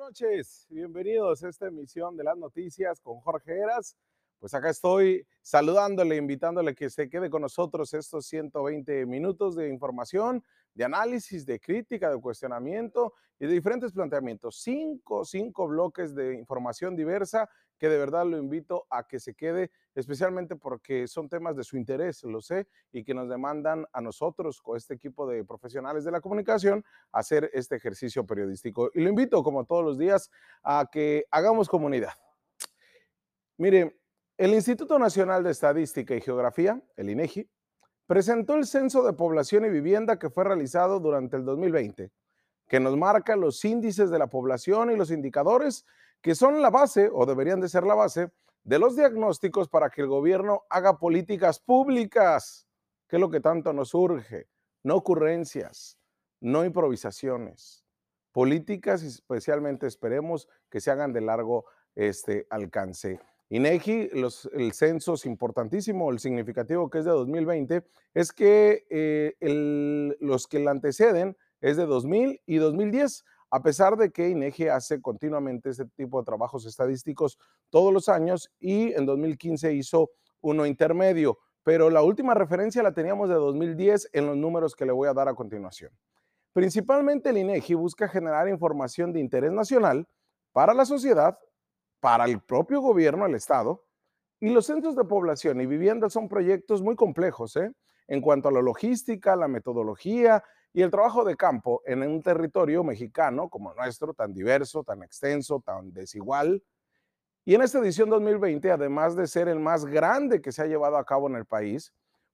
noches, bienvenidos a esta emisión de las noticias con Jorge Eras. Pues acá estoy saludándole, invitándole que se quede con nosotros estos 120 minutos de información, de análisis, de crítica, de cuestionamiento y de diferentes planteamientos. Cinco, cinco bloques de información diversa que de verdad lo invito a que se quede, especialmente porque son temas de su interés, lo sé, y que nos demandan a nosotros, con este equipo de profesionales de la comunicación, hacer este ejercicio periodístico. Y lo invito, como todos los días, a que hagamos comunidad. Mire, el Instituto Nacional de Estadística y Geografía, el INEGI, presentó el Censo de Población y Vivienda que fue realizado durante el 2020, que nos marca los índices de la población y los indicadores que son la base, o deberían de ser la base, de los diagnósticos para que el gobierno haga políticas públicas, que es lo que tanto nos urge, no ocurrencias, no improvisaciones, políticas especialmente esperemos que se hagan de largo este alcance. INEGI, los, el censo es importantísimo, el significativo que es de 2020, es que eh, los que la anteceden es de 2000 y 2010 a pesar de que INEGI hace continuamente este tipo de trabajos estadísticos todos los años y en 2015 hizo uno intermedio, pero la última referencia la teníamos de 2010 en los números que le voy a dar a continuación. Principalmente el INEGI busca generar información de interés nacional para la sociedad, para el propio gobierno, el Estado, y los centros de población y vivienda son proyectos muy complejos ¿eh? en cuanto a la logística, la metodología y el trabajo de campo en un territorio mexicano como nuestro, tan diverso, tan extenso, tan desigual. Y en esta edición 2020, además de ser el más grande que se ha llevado a cabo en el país,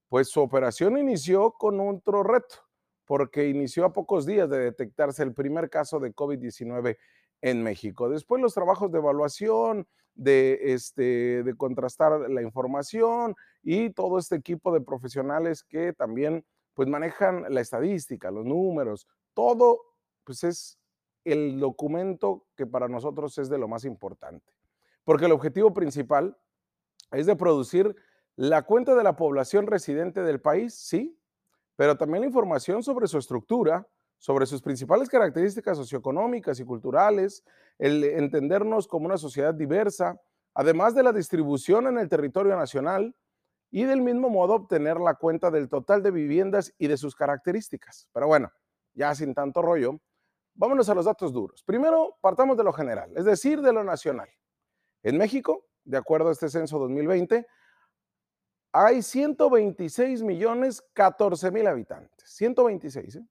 pues su operación inició con otro reto, porque inició a pocos días de detectarse el primer caso de COVID-19 en México. Después los trabajos de evaluación, de, este, de contrastar la información y todo este equipo de profesionales que también pues manejan la estadística, los números, todo, pues es el documento que para nosotros es de lo más importante. Porque el objetivo principal es de producir la cuenta de la población residente del país, sí, pero también la información sobre su estructura, sobre sus principales características socioeconómicas y culturales, el entendernos como una sociedad diversa, además de la distribución en el territorio nacional, y del mismo modo obtener la cuenta del total de viviendas y de sus características. Pero bueno, ya sin tanto rollo, vámonos a los datos duros. Primero, partamos de lo general, es decir, de lo nacional. En México, de acuerdo a este censo 2020, hay 126 millones 14 mil habitantes, 126, ¿eh?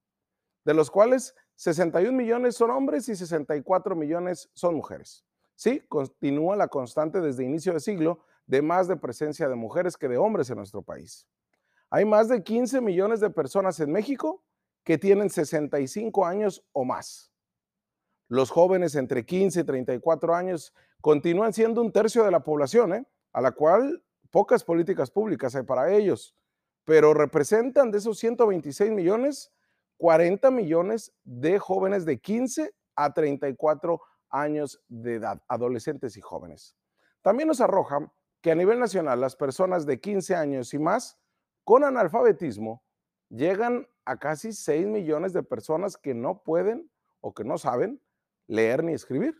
de los cuales 61 millones son hombres y 64 millones son mujeres. Sí, continúa la constante desde inicio de siglo de más de presencia de mujeres que de hombres en nuestro país. Hay más de 15 millones de personas en México que tienen 65 años o más. Los jóvenes entre 15 y 34 años continúan siendo un tercio de la población, ¿eh? a la cual pocas políticas públicas hay para ellos, pero representan de esos 126 millones, 40 millones de jóvenes de 15 a 34 años de edad, adolescentes y jóvenes. También nos arroja que a nivel nacional las personas de 15 años y más con analfabetismo llegan a casi 6 millones de personas que no pueden o que no saben leer ni escribir.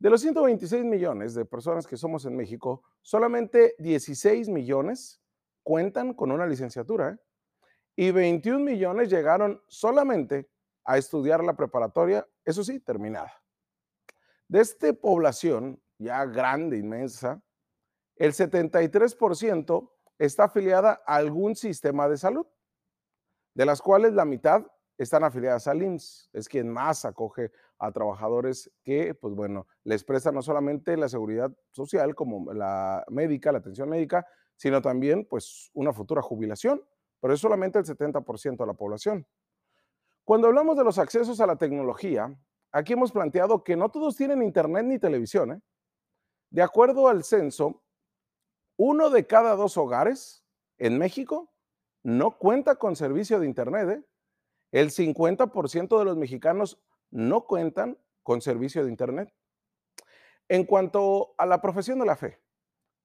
De los 126 millones de personas que somos en México, solamente 16 millones cuentan con una licenciatura ¿eh? y 21 millones llegaron solamente a estudiar la preparatoria, eso sí, terminada. De esta población ya grande, inmensa, el 73% está afiliada a algún sistema de salud, de las cuales la mitad están afiliadas al IMSS, es quien más acoge a trabajadores que, pues bueno, les presta no solamente la seguridad social como la médica, la atención médica, sino también pues una futura jubilación, pero es solamente el 70% de la población. Cuando hablamos de los accesos a la tecnología, aquí hemos planteado que no todos tienen internet ni televisión. ¿eh? De acuerdo al censo, uno de cada dos hogares en México no cuenta con servicio de Internet. ¿eh? El 50% de los mexicanos no cuentan con servicio de Internet. En cuanto a la profesión de la fe,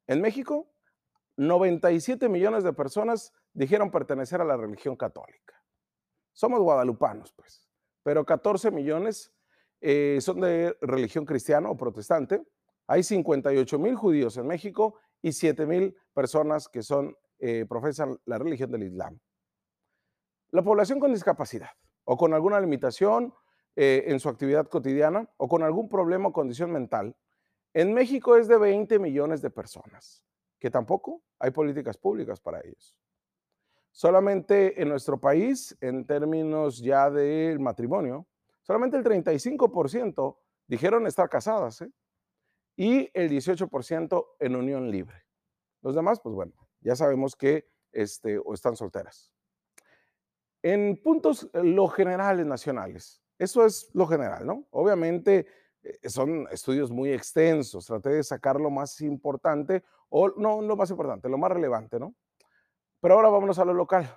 en México, 97 millones de personas dijeron pertenecer a la religión católica. Somos guadalupanos, pues, pero 14 millones eh, son de religión cristiana o protestante. Hay 58 mil judíos en México y 7 mil personas que son, eh, profesan la religión del Islam. La población con discapacidad o con alguna limitación eh, en su actividad cotidiana o con algún problema o condición mental, en México es de 20 millones de personas, que tampoco hay políticas públicas para ellos. Solamente en nuestro país, en términos ya del matrimonio, solamente el 35% dijeron estar casadas ¿eh? Y el 18% en unión libre. Los demás, pues bueno, ya sabemos que este, o están solteras. En puntos, eh, lo generales nacionales, eso es lo general, ¿no? Obviamente eh, son estudios muy extensos, traté de sacar lo más importante, o no lo más importante, lo más relevante, ¿no? Pero ahora vámonos a lo local.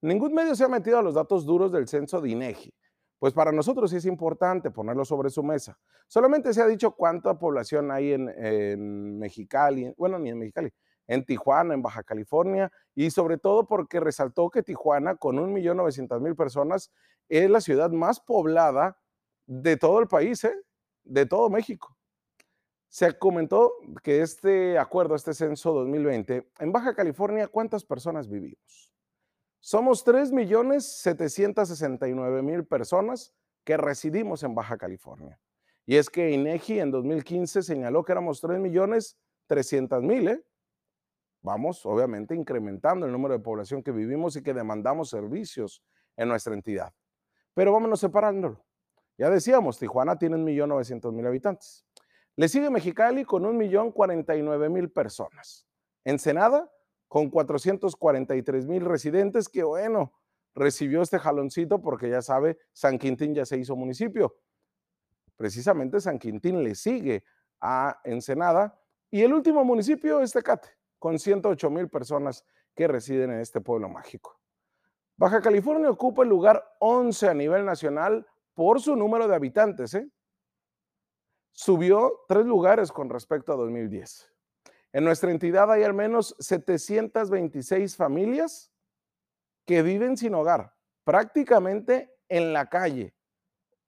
Ningún medio se ha metido a los datos duros del censo de INEGI, pues para nosotros es importante ponerlo sobre su mesa. Solamente se ha dicho cuánta población hay en, en Mexicali, bueno, ni en Mexicali, en Tijuana, en Baja California, y sobre todo porque resaltó que Tijuana, con 1.900.000 personas, es la ciudad más poblada de todo el país, ¿eh? de todo México. Se comentó que este acuerdo, este censo 2020, en Baja California, ¿cuántas personas vivimos? Somos 3.769.000 personas que residimos en Baja California. Y es que INEGI en 2015 señaló que éramos 3.300.000, ¿eh? vamos obviamente incrementando el número de población que vivimos y que demandamos servicios en nuestra entidad. Pero vámonos separándolo. Ya decíamos, Tijuana tiene 1.900.000 habitantes. Le sigue Mexicali con 1.049.000 personas. Ensenada con 443.000 residentes que, bueno, recibió este jaloncito porque ya sabe, San Quintín ya se hizo municipio. Precisamente San Quintín le sigue a Ensenada y el último municipio es Tecate con 108 mil personas que residen en este pueblo mágico. Baja California ocupa el lugar 11 a nivel nacional por su número de habitantes. ¿eh? Subió tres lugares con respecto a 2010. En nuestra entidad hay al menos 726 familias que viven sin hogar, prácticamente en la calle.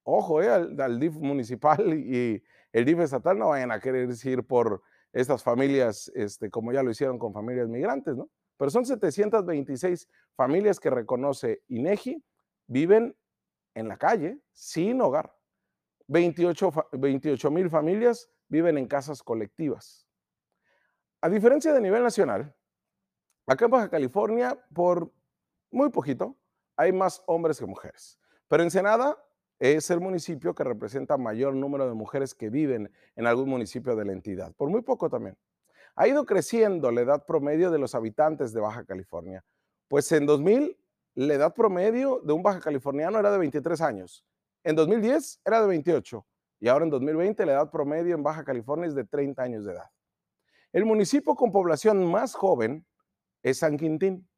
Ojo, eh, al, DIF municipal y el DIF estatal no vayan a querer ir por estas familias, este, como ya lo hicieron con familias migrantes, ¿no? Pero son 726 familias que reconoce INEGI, viven en la calle, sin hogar. 28 mil familias viven en casas colectivas. A diferencia de nivel nacional, acá en Baja California, por muy poquito, hay más hombres que mujeres. Pero en Senada es el municipio que representa mayor número de mujeres que viven en algún municipio de la entidad, por muy poco también. Ha ido creciendo la edad promedio de los habitantes de Baja California, pues en 2000 la edad promedio de un baja californiano era de 23 años, en 2010 era de 28 y ahora en 2020 la edad promedio en Baja California es de 30 años de edad. El municipio con población más joven es San Quintín.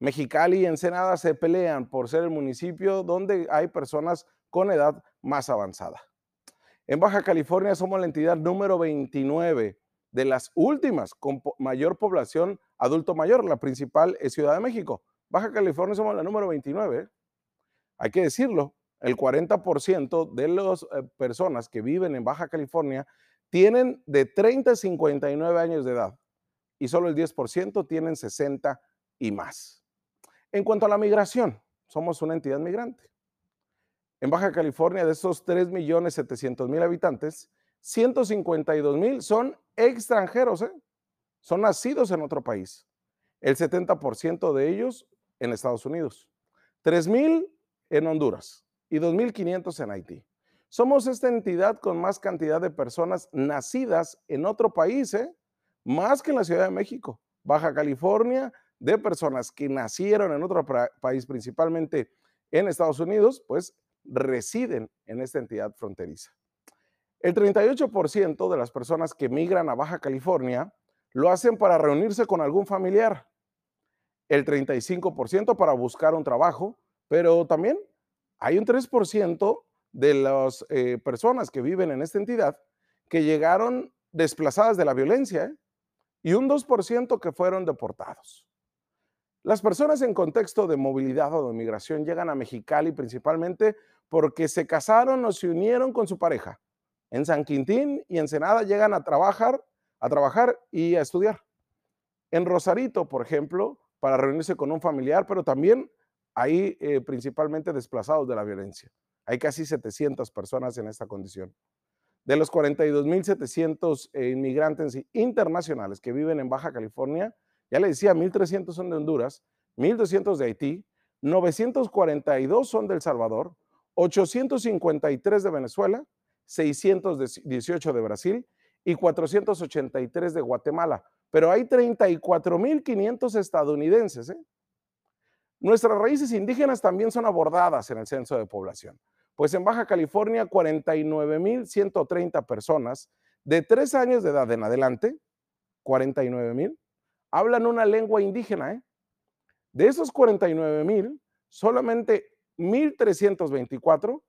Mexicali y Ensenada se pelean por ser el municipio donde hay personas con edad más avanzada. En Baja California somos la entidad número 29 de las últimas con mayor población adulto mayor. La principal es Ciudad de México. Baja California somos la número 29. Hay que decirlo, el 40% de las eh, personas que viven en Baja California tienen de 30 a 59 años de edad y solo el 10% tienen 60 y más. En cuanto a la migración, somos una entidad migrante. En Baja California, de esos 3.700.000 habitantes, 152.000 son extranjeros, ¿eh? son nacidos en otro país. El 70% de ellos en Estados Unidos, 3.000 en Honduras y 2.500 en Haití. Somos esta entidad con más cantidad de personas nacidas en otro país, ¿eh? más que en la Ciudad de México. Baja California, de personas que nacieron en otro país, principalmente en Estados Unidos, pues residen en esta entidad fronteriza. El 38% de las personas que migran a Baja California lo hacen para reunirse con algún familiar, el 35% para buscar un trabajo, pero también hay un 3% de las eh, personas que viven en esta entidad que llegaron desplazadas de la violencia ¿eh? y un 2% que fueron deportados. Las personas en contexto de movilidad o de migración llegan a Mexicali principalmente porque se casaron o se unieron con su pareja. En San Quintín y Ensenada llegan a trabajar, a trabajar y a estudiar. En Rosarito, por ejemplo, para reunirse con un familiar, pero también hay eh, principalmente desplazados de la violencia. Hay casi 700 personas en esta condición. De los 42.700 eh, inmigrantes internacionales que viven en Baja California, ya le decía, 1.300 son de Honduras, 1.200 de Haití, 942 son de El Salvador, 853 de Venezuela, 618 de Brasil y 483 de Guatemala. Pero hay 34.500 estadounidenses. ¿eh? Nuestras raíces indígenas también son abordadas en el censo de población. Pues en Baja California, 49.130 personas de tres años de edad en adelante, 49.000, hablan una lengua indígena. ¿eh? De esos 49.000, solamente 1.324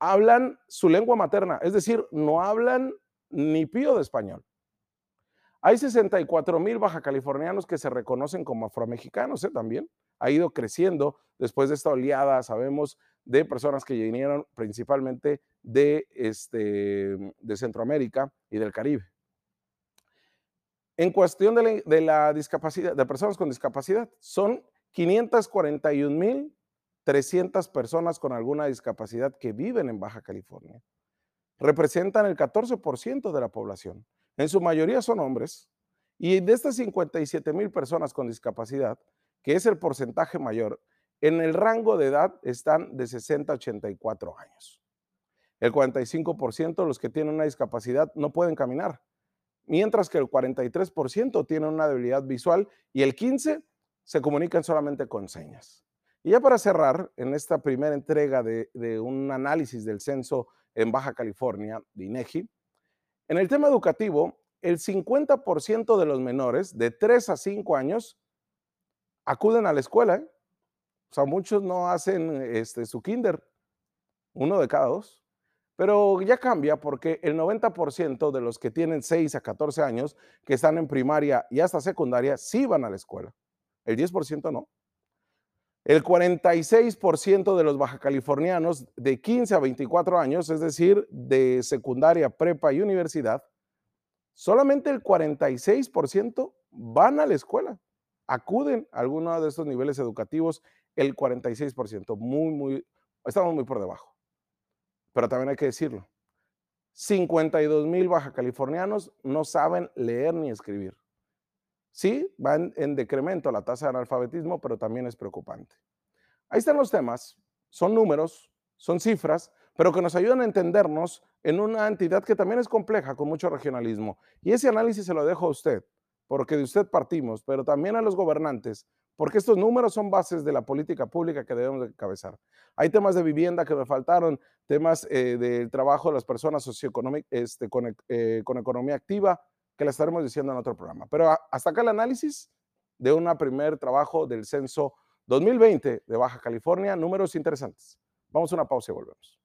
hablan su lengua materna, es decir, no hablan ni pío de español. Hay 64 mil baja californianos que se reconocen como afromexicanos ¿eh? también. Ha ido creciendo después de esta oleada, sabemos, de personas que vinieron principalmente de, este, de Centroamérica y del Caribe. En cuestión de la, de la discapacidad, de personas con discapacidad, son 541 mil 300 personas con alguna discapacidad que viven en Baja California. Representan el 14% de la población. En su mayoría son hombres. Y de estas 57 mil personas con discapacidad, que es el porcentaje mayor, en el rango de edad están de 60 a 84 años. El 45% de los que tienen una discapacidad no pueden caminar, mientras que el 43% tienen una debilidad visual y el 15% se comunican solamente con señas. Y ya para cerrar, en esta primera entrega de, un análisis del censo en Baja California de INEGI, en el tema educativo, el 50% de los menores de 3 a 5 años acuden a la escuela. ¿eh? O sea, muchos no hacen este, su kinder, uno de cada dos. Pero ya cambia porque el 90% de los que tienen 6 a 14 años, que están en primaria y hasta secundaria, sí van a la escuela. El 10% no. El 46% de los bajacalifornianos de 15 a 24 años, es decir, de secundaria, prepa y universidad, solamente el 46% van a la escuela, acuden a alguno de estos niveles educativos, el 46%, muy, muy, estamos muy por debajo. Pero también hay que decirlo, 52 mil bajacalifornianos no saben leer ni escribir. Sí, va en, decremento la tasa de analfabetismo, pero también es preocupante. Ahí están los temas, son números, son cifras, pero que nos ayudan a entendernos en una entidad que también es compleja, con mucho regionalismo. Y ese análisis se lo dejo a usted, porque de usted partimos, pero también a los gobernantes, porque estos números son bases de la política pública que debemos de encabezar. Hay temas de vivienda que me faltaron, temas eh, del trabajo de las personas socioeconómicas este, con, eh, con economía activa, que la estaremos diciendo en otro programa. Pero hasta acá el análisis de un primer trabajo del censo 2020 de Baja California, números interesantes. Vamos a una pausa y volvemos.